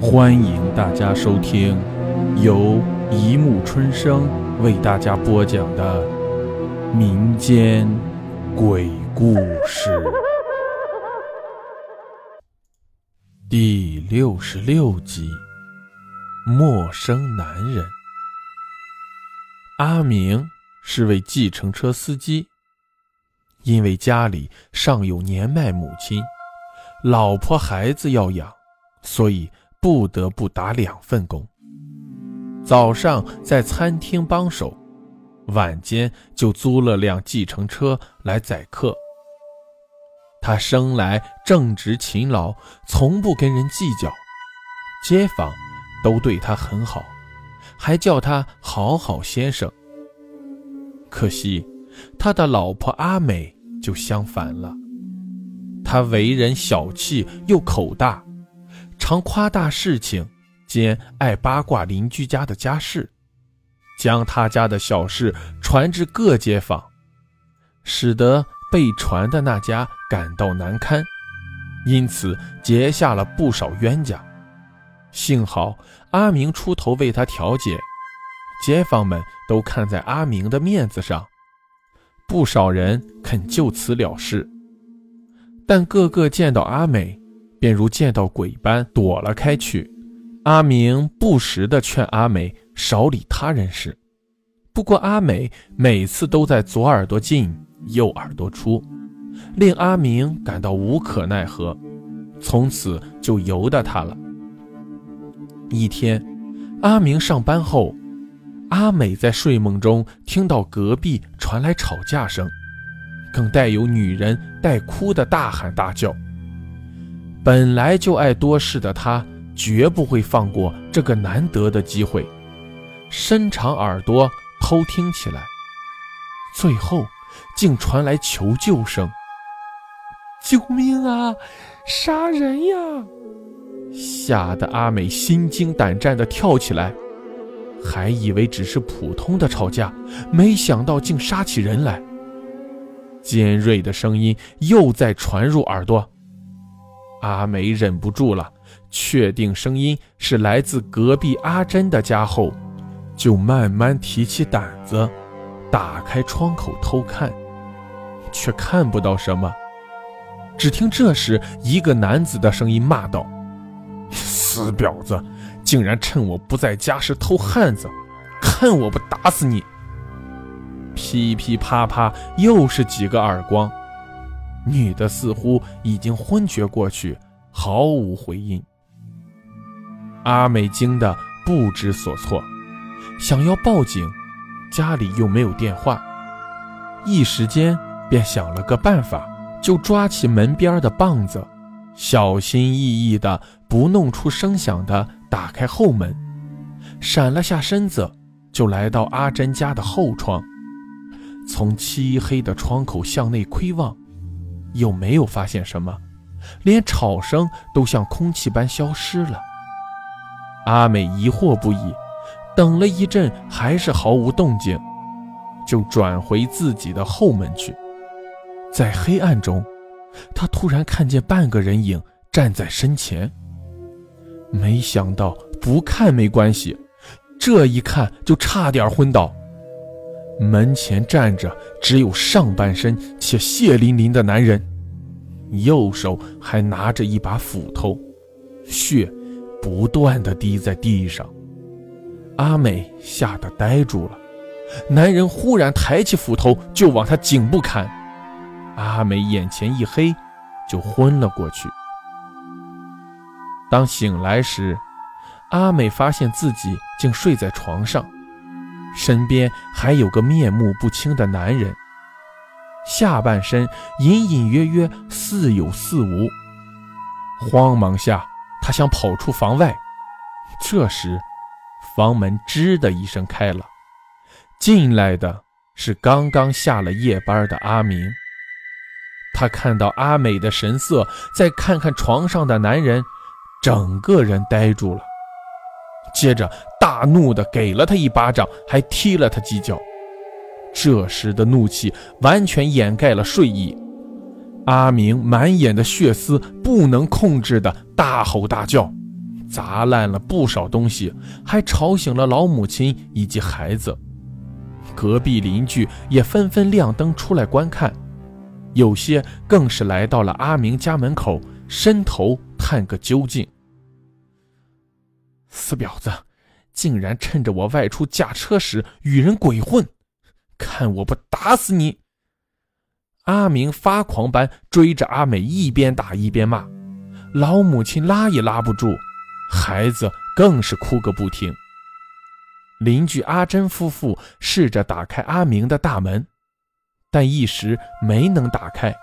欢迎大家收听由一木春生为大家播讲的民间鬼故事第六十六集《陌生男人》。阿明是位计程车司机，因为家里尚有年迈母亲，老婆孩子要养，所以。不得不打两份工，早上在餐厅帮手，晚间就租了辆计程车来载客。他生来正直勤劳，从不跟人计较，街坊都对他很好，还叫他好好先生。可惜他的老婆阿美就相反了，他为人小气又口大。常夸大事情，兼爱八卦邻居家的家事，将他家的小事传至各街坊，使得被传的那家感到难堪，因此结下了不少冤家。幸好阿明出头为他调解，街坊们都看在阿明的面子上，不少人肯就此了事，但个个见到阿美。便如见到鬼般躲了开去。阿明不时地劝阿美少理他人事，不过阿美每次都在左耳朵进右耳朵出，令阿明感到无可奈何，从此就由得他了。一天，阿明上班后，阿美在睡梦中听到隔壁传来吵架声，更带有女人带哭的大喊大叫。本来就爱多事的他，绝不会放过这个难得的机会，伸长耳朵偷听起来。最后，竟传来求救声：“救命啊！杀人呀！”吓得阿美心惊胆战地跳起来，还以为只是普通的吵架，没想到竟杀起人来。尖锐的声音又在传入耳朵。阿美忍不住了，确定声音是来自隔壁阿珍的家后，就慢慢提起胆子，打开窗口偷看，却看不到什么。只听这时一个男子的声音骂道：“死婊子，竟然趁我不在家时偷汉子，看我不打死你！”噼噼啪啪，又是几个耳光。女的似乎已经昏厥过去，毫无回应。阿美惊得不知所措，想要报警，家里又没有电话，一时间便想了个办法，就抓起门边的棒子，小心翼翼的不弄出声响的打开后门，闪了下身子，就来到阿珍家的后窗，从漆黑的窗口向内窥望。又没有发现什么，连吵声都像空气般消失了。阿美疑惑不已，等了一阵还是毫无动静，就转回自己的后门去。在黑暗中，她突然看见半个人影站在身前。没想到不看没关系，这一看就差点昏倒。门前站着只有上半身且血淋淋的男人，右手还拿着一把斧头，血不断的滴在地上。阿美吓得呆住了，男人忽然抬起斧头就往她颈部砍，阿美眼前一黑，就昏了过去。当醒来时，阿美发现自己竟睡在床上。身边还有个面目不清的男人，下半身隐隐约约似有似无。慌忙下，他想跑出房外，这时，房门吱的一声开了，进来的是刚刚下了夜班的阿明。他看到阿美的神色，再看看床上的男人，整个人呆住了。接着大怒的给了他一巴掌，还踢了他几脚。这时的怒气完全掩盖了睡意。阿明满眼的血丝，不能控制的大吼大叫：“砸烂了不少东西，还吵醒了老母亲以及孩子。隔壁邻居也纷纷亮灯出来观看，有些更是来到了阿明家门口，伸头探个究竟。死婊子，竟然趁着我外出驾车时与人鬼混，看我不打死你！阿明发狂般追着阿美，一边打一边骂，老母亲拉也拉不住，孩子更是哭个不停。邻居阿珍夫妇试着打开阿明的大门，但一时没能打开，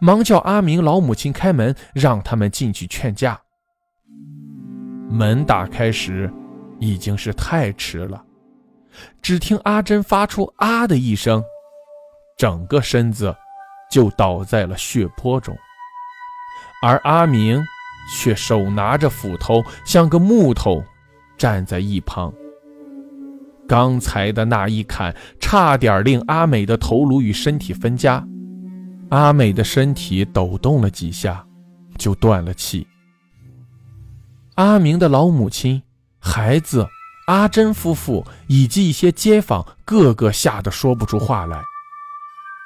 忙叫阿明老母亲开门，让他们进去劝架。门打开时，已经是太迟了。只听阿珍发出“啊”的一声，整个身子就倒在了血泊中，而阿明却手拿着斧头，像个木头，站在一旁。刚才的那一砍，差点令阿美的头颅与身体分家。阿美的身体抖动了几下，就断了气。阿明的老母亲、孩子、阿珍夫妇以及一些街坊，个个吓得说不出话来。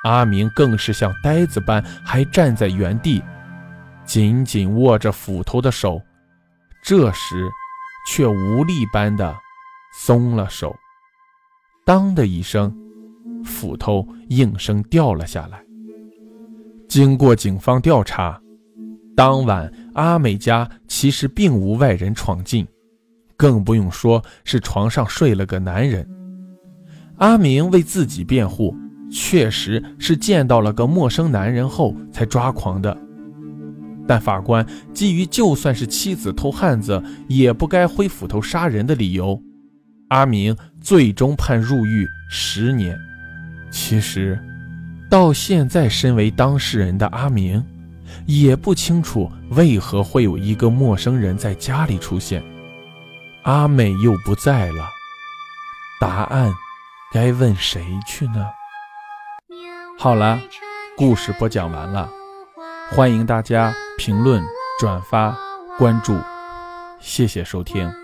阿明更是像呆子般，还站在原地，紧紧握着斧头的手，这时却无力般的松了手。当的一声，斧头应声掉了下来。经过警方调查。当晚，阿美家其实并无外人闯进，更不用说是床上睡了个男人。阿明为自己辩护，确实是见到了个陌生男人后才抓狂的。但法官基于就算是妻子偷汉子也不该挥斧头杀人的理由，阿明最终判入狱十年。其实，到现在身为当事人的阿明。也不清楚为何会有一个陌生人在家里出现，阿美又不在了，答案该问谁去呢？好了，故事播讲完了，欢迎大家评论、转发、关注，谢谢收听。